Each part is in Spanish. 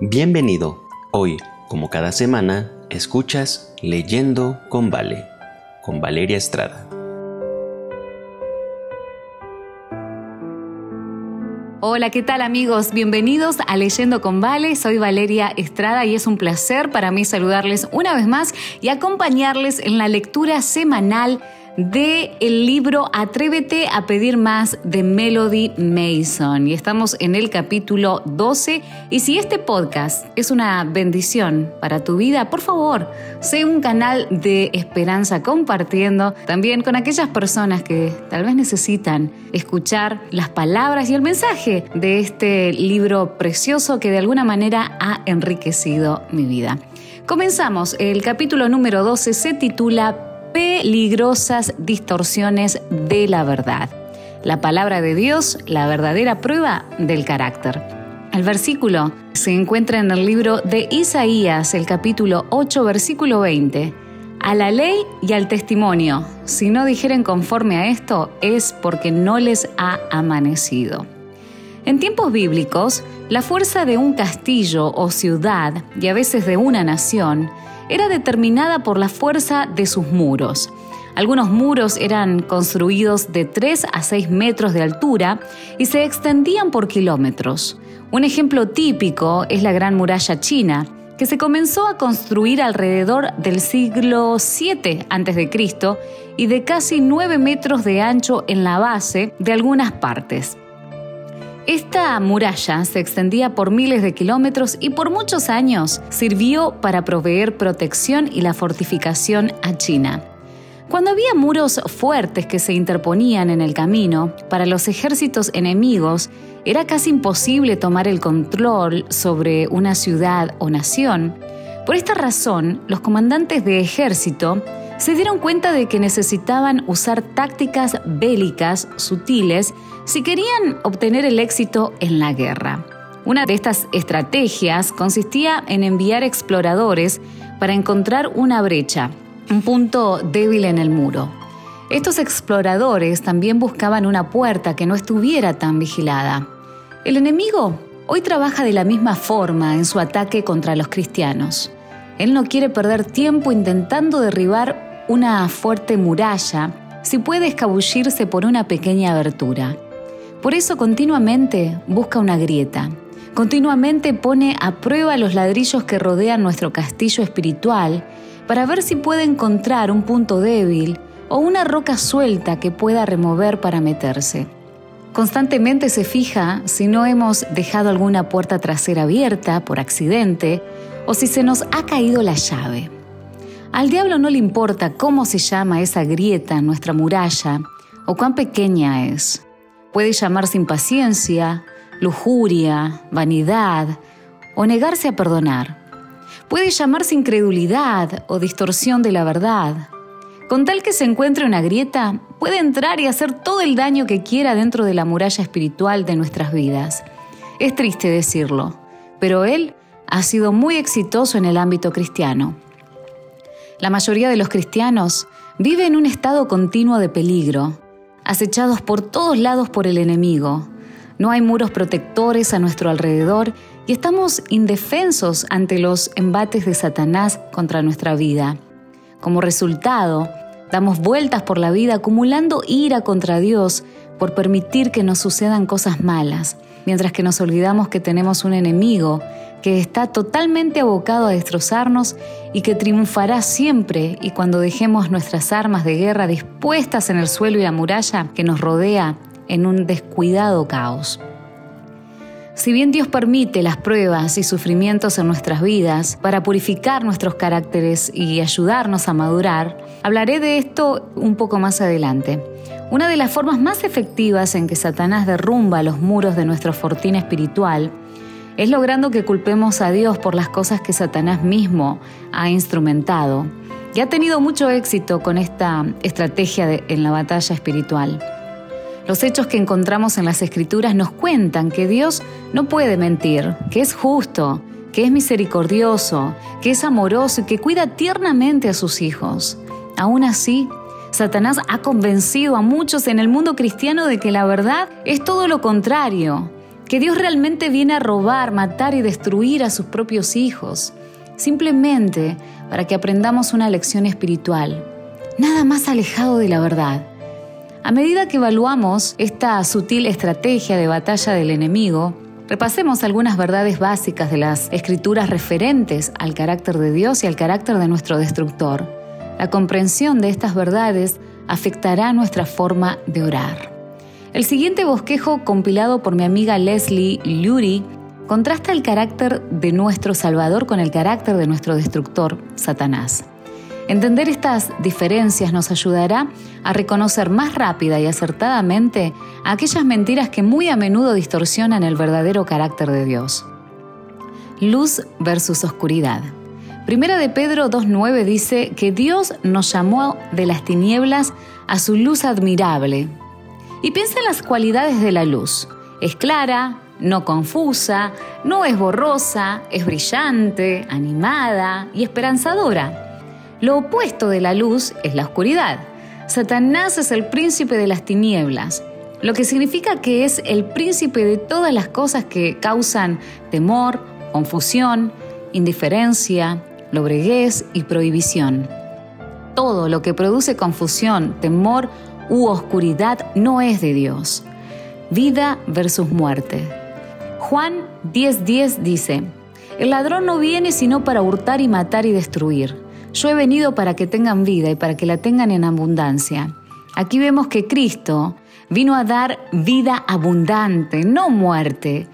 Bienvenido. Hoy, como cada semana, escuchas Leyendo con Vale, con Valeria Estrada. Hola, ¿qué tal amigos? Bienvenidos a Leyendo con Vale. Soy Valeria Estrada y es un placer para mí saludarles una vez más y acompañarles en la lectura semanal de el libro Atrévete a pedir más de Melody Mason. Y estamos en el capítulo 12 y si este podcast es una bendición para tu vida, por favor, sé un canal de esperanza compartiendo también con aquellas personas que tal vez necesitan escuchar las palabras y el mensaje de este libro precioso que de alguna manera ha enriquecido mi vida. Comenzamos, el capítulo número 12 se titula peligrosas distorsiones de la verdad. La palabra de Dios, la verdadera prueba del carácter. El versículo se encuentra en el libro de Isaías, el capítulo 8, versículo 20. A la ley y al testimonio, si no dijeren conforme a esto, es porque no les ha amanecido. En tiempos bíblicos, la fuerza de un castillo o ciudad, y a veces de una nación, era determinada por la fuerza de sus muros. Algunos muros eran construidos de 3 a 6 metros de altura y se extendían por kilómetros. Un ejemplo típico es la Gran Muralla China, que se comenzó a construir alrededor del siglo VII a.C. y de casi 9 metros de ancho en la base de algunas partes. Esta muralla se extendía por miles de kilómetros y por muchos años sirvió para proveer protección y la fortificación a China. Cuando había muros fuertes que se interponían en el camino, para los ejércitos enemigos era casi imposible tomar el control sobre una ciudad o nación. Por esta razón, los comandantes de ejército se dieron cuenta de que necesitaban usar tácticas bélicas sutiles si querían obtener el éxito en la guerra. Una de estas estrategias consistía en enviar exploradores para encontrar una brecha, un punto débil en el muro. Estos exploradores también buscaban una puerta que no estuviera tan vigilada. El enemigo hoy trabaja de la misma forma en su ataque contra los cristianos. Él no quiere perder tiempo intentando derribar una fuerte muralla si puede escabullirse por una pequeña abertura. Por eso continuamente busca una grieta. Continuamente pone a prueba los ladrillos que rodean nuestro castillo espiritual para ver si puede encontrar un punto débil o una roca suelta que pueda remover para meterse. Constantemente se fija si no hemos dejado alguna puerta trasera abierta por accidente o si se nos ha caído la llave. Al diablo no le importa cómo se llama esa grieta en nuestra muralla o cuán pequeña es. Puede llamarse impaciencia, lujuria, vanidad o negarse a perdonar. Puede llamarse incredulidad o distorsión de la verdad. Con tal que se encuentre una grieta, puede entrar y hacer todo el daño que quiera dentro de la muralla espiritual de nuestras vidas. Es triste decirlo, pero él ha sido muy exitoso en el ámbito cristiano. La mayoría de los cristianos vive en un estado continuo de peligro, acechados por todos lados por el enemigo. No hay muros protectores a nuestro alrededor y estamos indefensos ante los embates de Satanás contra nuestra vida. Como resultado, damos vueltas por la vida acumulando ira contra Dios por permitir que nos sucedan cosas malas, mientras que nos olvidamos que tenemos un enemigo que está totalmente abocado a destrozarnos y que triunfará siempre y cuando dejemos nuestras armas de guerra dispuestas en el suelo y la muralla que nos rodea en un descuidado caos. Si bien Dios permite las pruebas y sufrimientos en nuestras vidas para purificar nuestros caracteres y ayudarnos a madurar, hablaré de esto un poco más adelante. Una de las formas más efectivas en que Satanás derrumba los muros de nuestro fortín espiritual es logrando que culpemos a Dios por las cosas que Satanás mismo ha instrumentado y ha tenido mucho éxito con esta estrategia en la batalla espiritual. Los hechos que encontramos en las escrituras nos cuentan que Dios no puede mentir, que es justo, que es misericordioso, que es amoroso y que cuida tiernamente a sus hijos. Aún así, Satanás ha convencido a muchos en el mundo cristiano de que la verdad es todo lo contrario que Dios realmente viene a robar, matar y destruir a sus propios hijos, simplemente para que aprendamos una lección espiritual, nada más alejado de la verdad. A medida que evaluamos esta sutil estrategia de batalla del enemigo, repasemos algunas verdades básicas de las escrituras referentes al carácter de Dios y al carácter de nuestro destructor. La comprensión de estas verdades afectará nuestra forma de orar. El siguiente bosquejo, compilado por mi amiga Leslie Lurie, contrasta el carácter de nuestro Salvador con el carácter de nuestro destructor, Satanás. Entender estas diferencias nos ayudará a reconocer más rápida y acertadamente aquellas mentiras que muy a menudo distorsionan el verdadero carácter de Dios. Luz versus oscuridad. Primera de Pedro 2.9 dice que Dios nos llamó de las tinieblas a su luz admirable, y piensa en las cualidades de la luz. Es clara, no confusa, no es borrosa, es brillante, animada y esperanzadora. Lo opuesto de la luz es la oscuridad. Satanás es el príncipe de las tinieblas, lo que significa que es el príncipe de todas las cosas que causan temor, confusión, indiferencia, lobreguez y prohibición. Todo lo que produce confusión, temor u oscuridad no es de Dios. Vida versus muerte. Juan 10:10 dice, El ladrón no viene sino para hurtar y matar y destruir. Yo he venido para que tengan vida y para que la tengan en abundancia. Aquí vemos que Cristo vino a dar vida abundante, no muerte.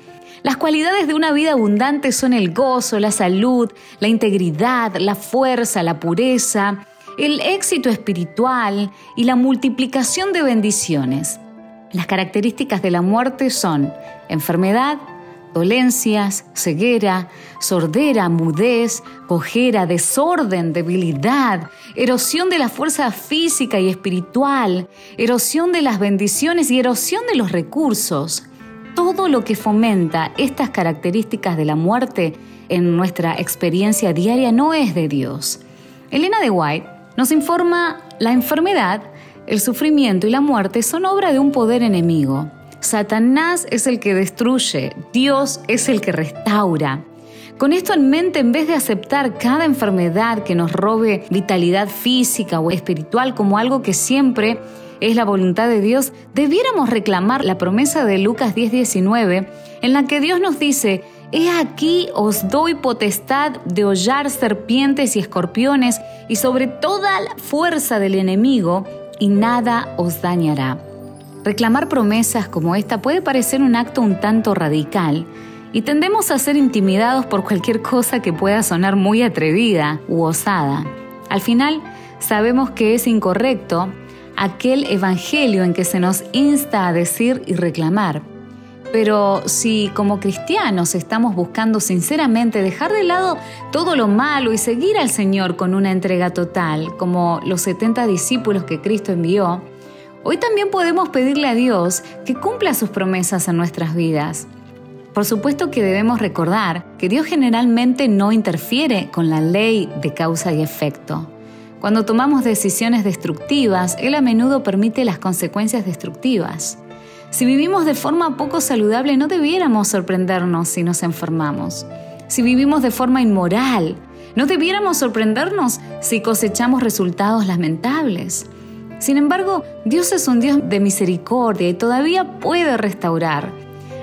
Las cualidades de una vida abundante son el gozo, la salud, la integridad, la fuerza, la pureza, el éxito espiritual y la multiplicación de bendiciones. Las características de la muerte son enfermedad, dolencias, ceguera, sordera, mudez, cojera, desorden, debilidad, erosión de la fuerza física y espiritual, erosión de las bendiciones y erosión de los recursos. Todo lo que fomenta estas características de la muerte en nuestra experiencia diaria no es de Dios. Elena de White nos informa la enfermedad, el sufrimiento y la muerte son obra de un poder enemigo. Satanás es el que destruye, Dios es el que restaura. Con esto en mente, en vez de aceptar cada enfermedad que nos robe vitalidad física o espiritual como algo que siempre es la voluntad de Dios, debiéramos reclamar la promesa de Lucas 10:19, en la que Dios nos dice, He aquí os doy potestad de hollar serpientes y escorpiones y sobre toda la fuerza del enemigo, y nada os dañará. Reclamar promesas como esta puede parecer un acto un tanto radical, y tendemos a ser intimidados por cualquier cosa que pueda sonar muy atrevida u osada. Al final, sabemos que es incorrecto aquel evangelio en que se nos insta a decir y reclamar. Pero si como cristianos estamos buscando sinceramente dejar de lado todo lo malo y seguir al Señor con una entrega total, como los 70 discípulos que Cristo envió, hoy también podemos pedirle a Dios que cumpla sus promesas en nuestras vidas. Por supuesto que debemos recordar que Dios generalmente no interfiere con la ley de causa y efecto. Cuando tomamos decisiones destructivas, Él a menudo permite las consecuencias destructivas. Si vivimos de forma poco saludable, no debiéramos sorprendernos si nos enfermamos. Si vivimos de forma inmoral, no debiéramos sorprendernos si cosechamos resultados lamentables. Sin embargo, Dios es un Dios de misericordia y todavía puede restaurar.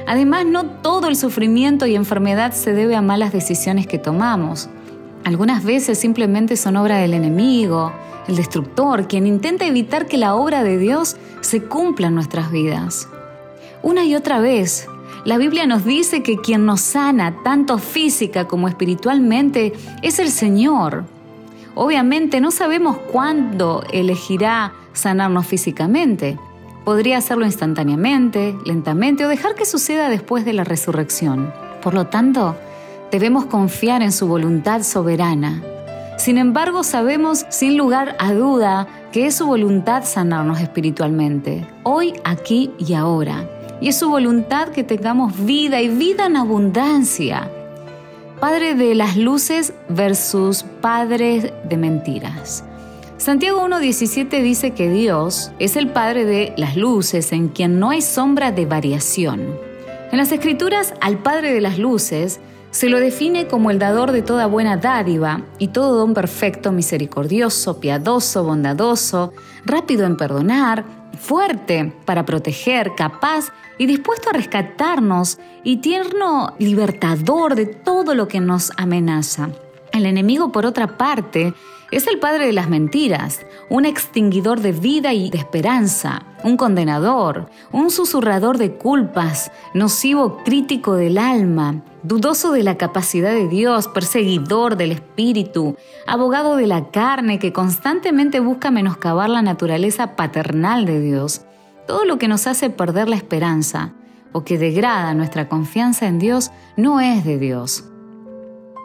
Además, no todo el sufrimiento y enfermedad se debe a malas decisiones que tomamos. Algunas veces simplemente son obra del enemigo, el destructor, quien intenta evitar que la obra de Dios se cumpla en nuestras vidas. Una y otra vez, la Biblia nos dice que quien nos sana, tanto física como espiritualmente, es el Señor. Obviamente no sabemos cuándo elegirá sanarnos físicamente. Podría hacerlo instantáneamente, lentamente o dejar que suceda después de la resurrección. Por lo tanto, debemos confiar en su voluntad soberana. Sin embargo, sabemos sin lugar a duda que es su voluntad sanarnos espiritualmente, hoy, aquí y ahora y es su voluntad que tengamos vida y vida en abundancia. Padre de las luces versus Padre de mentiras. Santiago 1.17 dice que Dios es el Padre de las luces en quien no hay sombra de variación. En las Escrituras, al Padre de las Luces se lo define como el dador de toda buena dádiva y todo don perfecto, misericordioso, piadoso, bondadoso, rápido en perdonar, fuerte para proteger, capaz y dispuesto a rescatarnos y tierno libertador de todo lo que nos amenaza. El enemigo, por otra parte, es el padre de las mentiras, un extinguidor de vida y de esperanza, un condenador, un susurrador de culpas, nocivo crítico del alma, dudoso de la capacidad de Dios, perseguidor del espíritu, abogado de la carne que constantemente busca menoscabar la naturaleza paternal de Dios. Todo lo que nos hace perder la esperanza o que degrada nuestra confianza en Dios no es de Dios.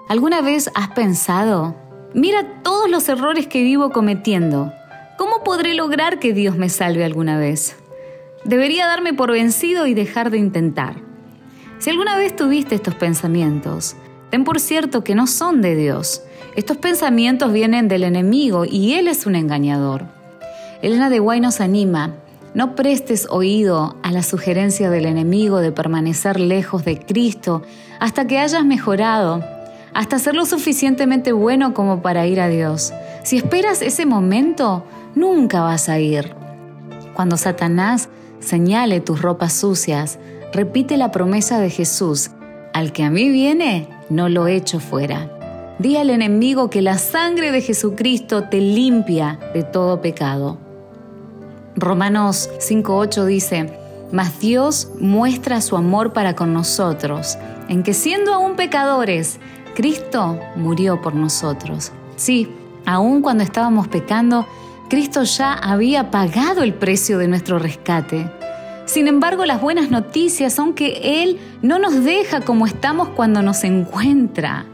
¿Alguna vez has pensado Mira todos los errores que vivo cometiendo. ¿Cómo podré lograr que Dios me salve alguna vez? Debería darme por vencido y dejar de intentar. Si alguna vez tuviste estos pensamientos, ten por cierto que no son de Dios. Estos pensamientos vienen del enemigo y Él es un engañador. Elena de Guay nos anima, no prestes oído a la sugerencia del enemigo de permanecer lejos de Cristo hasta que hayas mejorado hasta ser lo suficientemente bueno como para ir a Dios. Si esperas ese momento, nunca vas a ir. Cuando Satanás señale tus ropas sucias, repite la promesa de Jesús, al que a mí viene, no lo echo fuera. Di al enemigo que la sangre de Jesucristo te limpia de todo pecado. Romanos 5.8 dice, mas Dios muestra su amor para con nosotros, en que siendo aún pecadores, Cristo murió por nosotros. Sí, aun cuando estábamos pecando, Cristo ya había pagado el precio de nuestro rescate. Sin embargo, las buenas noticias son que Él no nos deja como estamos cuando nos encuentra.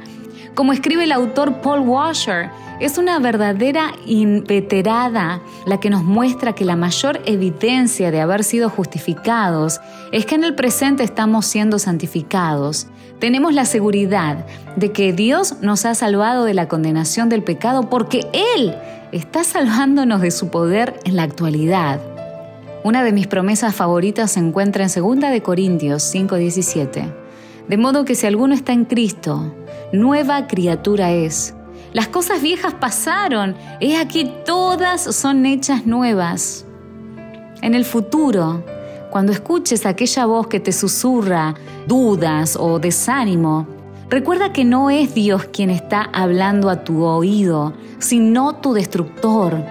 Como escribe el autor Paul Washer, es una verdadera inveterada la que nos muestra que la mayor evidencia de haber sido justificados es que en el presente estamos siendo santificados. Tenemos la seguridad de que Dios nos ha salvado de la condenación del pecado porque Él está salvándonos de su poder en la actualidad. Una de mis promesas favoritas se encuentra en 2 de Corintios 5:17. De modo que si alguno está en Cristo, nueva criatura es las cosas viejas pasaron, he aquí todas son hechas nuevas. En el futuro, cuando escuches aquella voz que te susurra dudas o desánimo, recuerda que no es Dios quien está hablando a tu oído, sino tu destructor.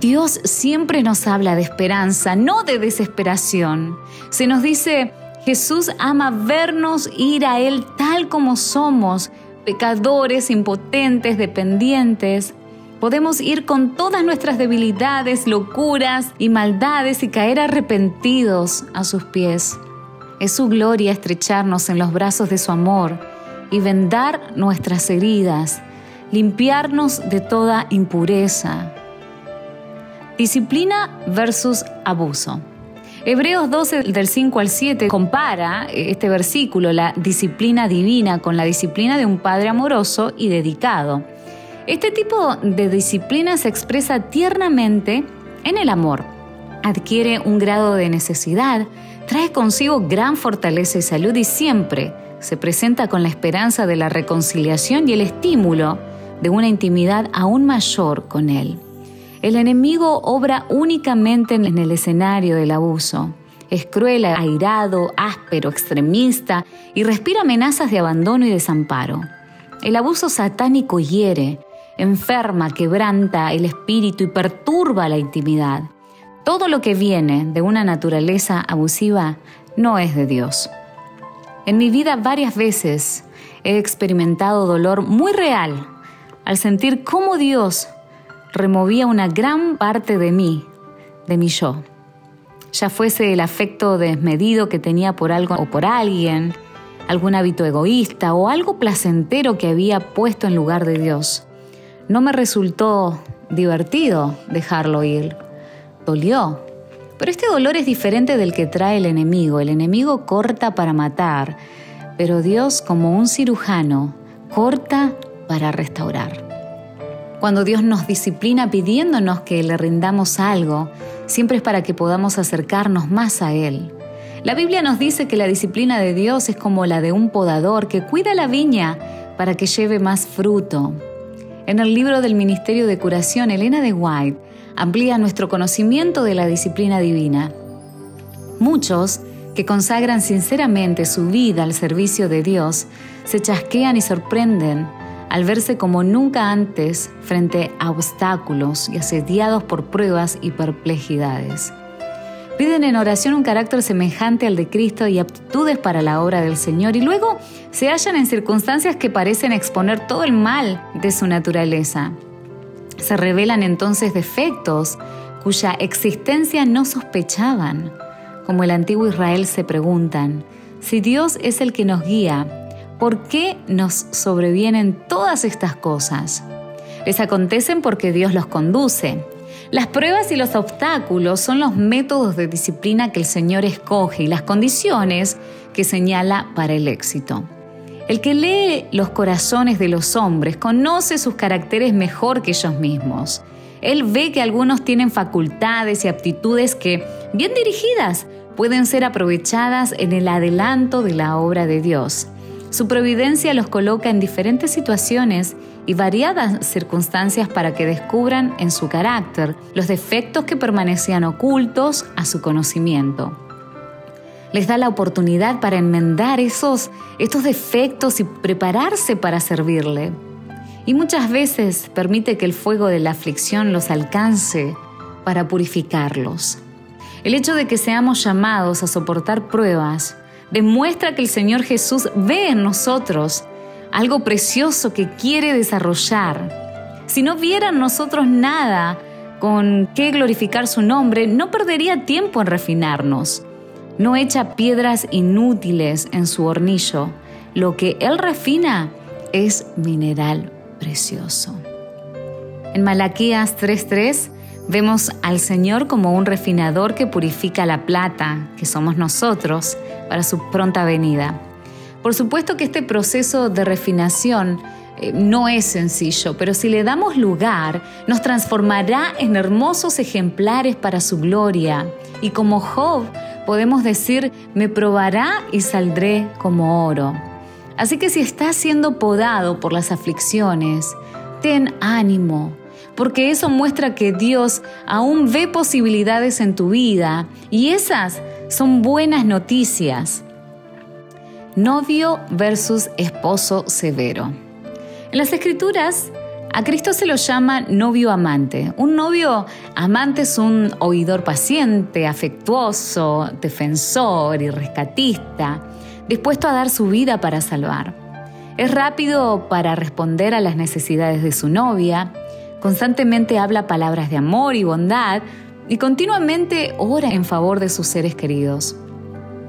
Dios siempre nos habla de esperanza, no de desesperación. Se nos dice, Jesús ama vernos ir a Él tal como somos, pecadores, impotentes, dependientes, podemos ir con todas nuestras debilidades, locuras y maldades y caer arrepentidos a sus pies. Es su gloria estrecharnos en los brazos de su amor y vendar nuestras heridas, limpiarnos de toda impureza. Disciplina versus abuso. Hebreos 12 del 5 al 7 compara eh, este versículo, la disciplina divina, con la disciplina de un padre amoroso y dedicado. Este tipo de disciplina se expresa tiernamente en el amor. Adquiere un grado de necesidad, trae consigo gran fortaleza y salud y siempre se presenta con la esperanza de la reconciliación y el estímulo de una intimidad aún mayor con Él. El enemigo obra únicamente en el escenario del abuso. Es cruel, airado, áspero, extremista y respira amenazas de abandono y desamparo. El abuso satánico hiere, enferma, quebranta el espíritu y perturba la intimidad. Todo lo que viene de una naturaleza abusiva no es de Dios. En mi vida varias veces he experimentado dolor muy real al sentir cómo Dios removía una gran parte de mí, de mi yo. Ya fuese el afecto desmedido que tenía por algo o por alguien, algún hábito egoísta o algo placentero que había puesto en lugar de Dios. No me resultó divertido dejarlo ir. Dolió. Pero este dolor es diferente del que trae el enemigo. El enemigo corta para matar, pero Dios como un cirujano corta para restaurar. Cuando Dios nos disciplina pidiéndonos que le rindamos algo, siempre es para que podamos acercarnos más a Él. La Biblia nos dice que la disciplina de Dios es como la de un podador que cuida la viña para que lleve más fruto. En el libro del Ministerio de Curación, Elena de White amplía nuestro conocimiento de la disciplina divina. Muchos que consagran sinceramente su vida al servicio de Dios se chasquean y sorprenden al verse como nunca antes frente a obstáculos y asediados por pruebas y perplejidades. Piden en oración un carácter semejante al de Cristo y aptitudes para la obra del Señor y luego se hallan en circunstancias que parecen exponer todo el mal de su naturaleza. Se revelan entonces defectos cuya existencia no sospechaban. Como el antiguo Israel se preguntan, si Dios es el que nos guía, ¿por qué nos sobrevienen todas estas cosas? Les acontecen porque Dios los conduce. Las pruebas y los obstáculos son los métodos de disciplina que el Señor escoge y las condiciones que señala para el éxito. El que lee los corazones de los hombres conoce sus caracteres mejor que ellos mismos. Él ve que algunos tienen facultades y aptitudes que, bien dirigidas, pueden ser aprovechadas en el adelanto de la obra de Dios. Su providencia los coloca en diferentes situaciones y variadas circunstancias para que descubran en su carácter los defectos que permanecían ocultos a su conocimiento. Les da la oportunidad para enmendar esos, estos defectos y prepararse para servirle. Y muchas veces permite que el fuego de la aflicción los alcance para purificarlos. El hecho de que seamos llamados a soportar pruebas demuestra que el Señor Jesús ve en nosotros algo precioso que quiere desarrollar. Si no viera en nosotros nada con qué glorificar su nombre, no perdería tiempo en refinarnos. No echa piedras inútiles en su hornillo. Lo que Él refina es mineral precioso. En Malaquías 3:3 vemos al Señor como un refinador que purifica la plata, que somos nosotros, para su pronta venida. Por supuesto que este proceso de refinación eh, no es sencillo, pero si le damos lugar, nos transformará en hermosos ejemplares para su gloria. Y como Job, podemos decir, me probará y saldré como oro. Así que si estás siendo podado por las aflicciones, ten ánimo, porque eso muestra que Dios aún ve posibilidades en tu vida y esas son buenas noticias. Novio versus esposo severo. En las escrituras, a Cristo se lo llama novio amante. Un novio amante es un oidor paciente, afectuoso, defensor y rescatista, dispuesto a dar su vida para salvar. Es rápido para responder a las necesidades de su novia, constantemente habla palabras de amor y bondad, y continuamente ora en favor de sus seres queridos.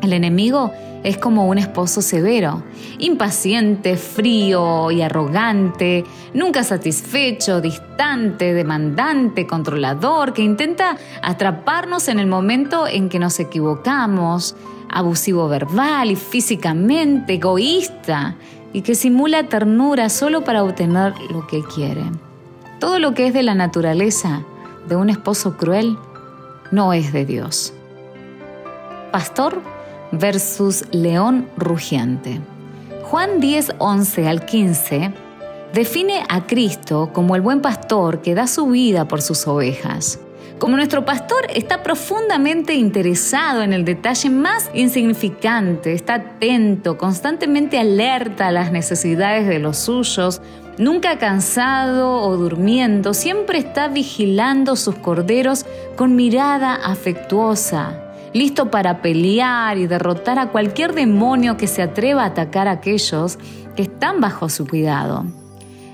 El enemigo es como un esposo severo, impaciente, frío y arrogante, nunca satisfecho, distante, demandante, controlador, que intenta atraparnos en el momento en que nos equivocamos, abusivo verbal y físicamente, egoísta, y que simula ternura solo para obtener lo que quiere. Todo lo que es de la naturaleza de un esposo cruel no es de Dios. Pastor versus león rugiente. Juan 10, 11 al 15 define a Cristo como el buen pastor que da su vida por sus ovejas. Como nuestro pastor está profundamente interesado en el detalle más insignificante, está atento, constantemente alerta a las necesidades de los suyos, Nunca cansado o durmiendo, siempre está vigilando sus corderos con mirada afectuosa, listo para pelear y derrotar a cualquier demonio que se atreva a atacar a aquellos que están bajo su cuidado.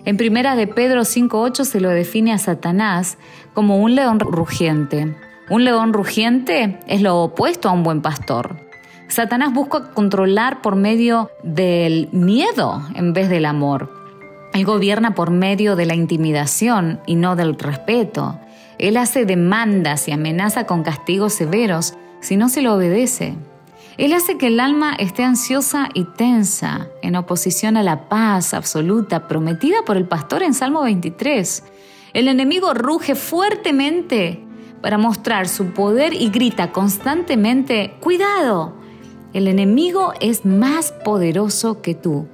En primera de Pedro 5.8 se lo define a Satanás como un león rugiente. Un león rugiente es lo opuesto a un buen pastor. Satanás busca controlar por medio del miedo en vez del amor. Él gobierna por medio de la intimidación y no del respeto. Él hace demandas y amenaza con castigos severos si no se lo obedece. Él hace que el alma esté ansiosa y tensa, en oposición a la paz absoluta prometida por el pastor en Salmo 23. El enemigo ruge fuertemente para mostrar su poder y grita constantemente, cuidado, El enemigo es más poderoso que tú.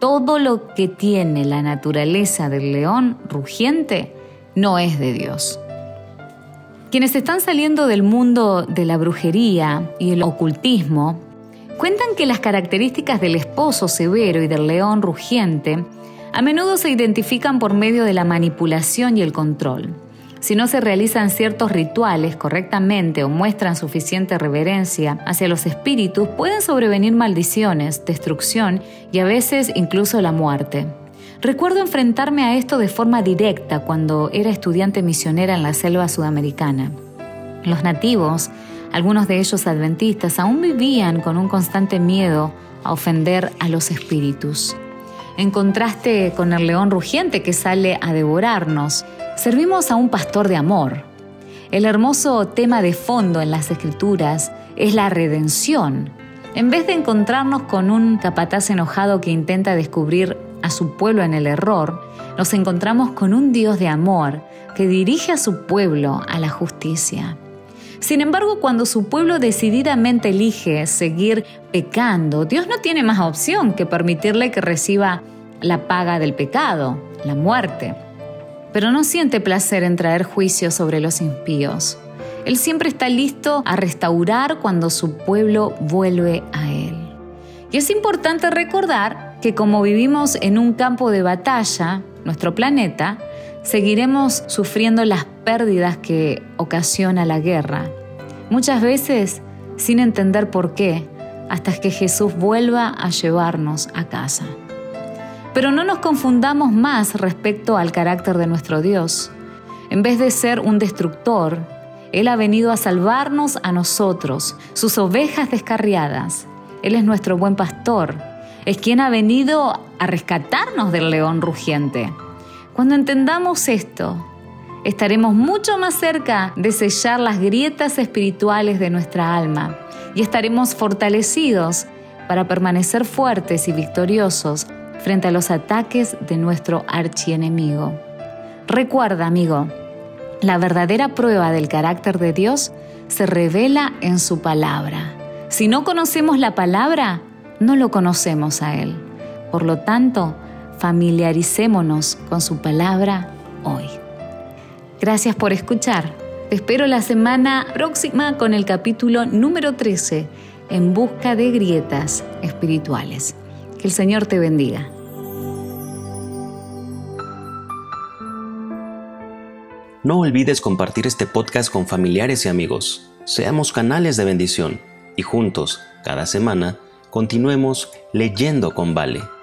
Todo lo que tiene la naturaleza del león rugiente no es de Dios. Quienes están saliendo del mundo de la brujería y el ocultismo cuentan que las características del esposo severo y del león rugiente a menudo se identifican por medio de la manipulación y el control. Si no se realizan ciertos rituales correctamente o muestran suficiente reverencia hacia los espíritus, pueden sobrevenir maldiciones, destrucción y a veces incluso la muerte. Recuerdo enfrentarme a esto de forma directa cuando era estudiante misionera en la selva sudamericana. Los nativos, algunos de ellos adventistas, aún vivían con un constante miedo a ofender a los espíritus. En contraste con el león rugiente que sale a devorarnos, servimos a un pastor de amor. El hermoso tema de fondo en las escrituras es la redención. En vez de encontrarnos con un capataz enojado que intenta descubrir a su pueblo en el error, nos encontramos con un Dios de amor que dirige a su pueblo a la justicia. Sin embargo, cuando su pueblo decididamente elige seguir pecando, Dios no tiene más opción que permitirle que reciba la paga del pecado, la muerte. Pero no siente placer en traer juicio sobre los impíos. Él siempre está listo a restaurar cuando su pueblo vuelve a Él. Y es importante recordar que como vivimos en un campo de batalla, nuestro planeta, seguiremos sufriendo las pérdidas que ocasiona la guerra. Muchas veces sin entender por qué, hasta que Jesús vuelva a llevarnos a casa. Pero no nos confundamos más respecto al carácter de nuestro Dios. En vez de ser un destructor, Él ha venido a salvarnos a nosotros, sus ovejas descarriadas. Él es nuestro buen pastor es quien ha venido a rescatarnos del león rugiente. Cuando entendamos esto, estaremos mucho más cerca de sellar las grietas espirituales de nuestra alma y estaremos fortalecidos para permanecer fuertes y victoriosos frente a los ataques de nuestro archienemigo. Recuerda, amigo, la verdadera prueba del carácter de Dios se revela en su palabra. Si no conocemos la palabra, no lo conocemos a Él. Por lo tanto, familiaricémonos con su palabra hoy. Gracias por escuchar. Te espero la semana próxima con el capítulo número 13, En busca de grietas espirituales. Que el Señor te bendiga. No olvides compartir este podcast con familiares y amigos. Seamos canales de bendición y juntos, cada semana, continuemos leyendo con Vale.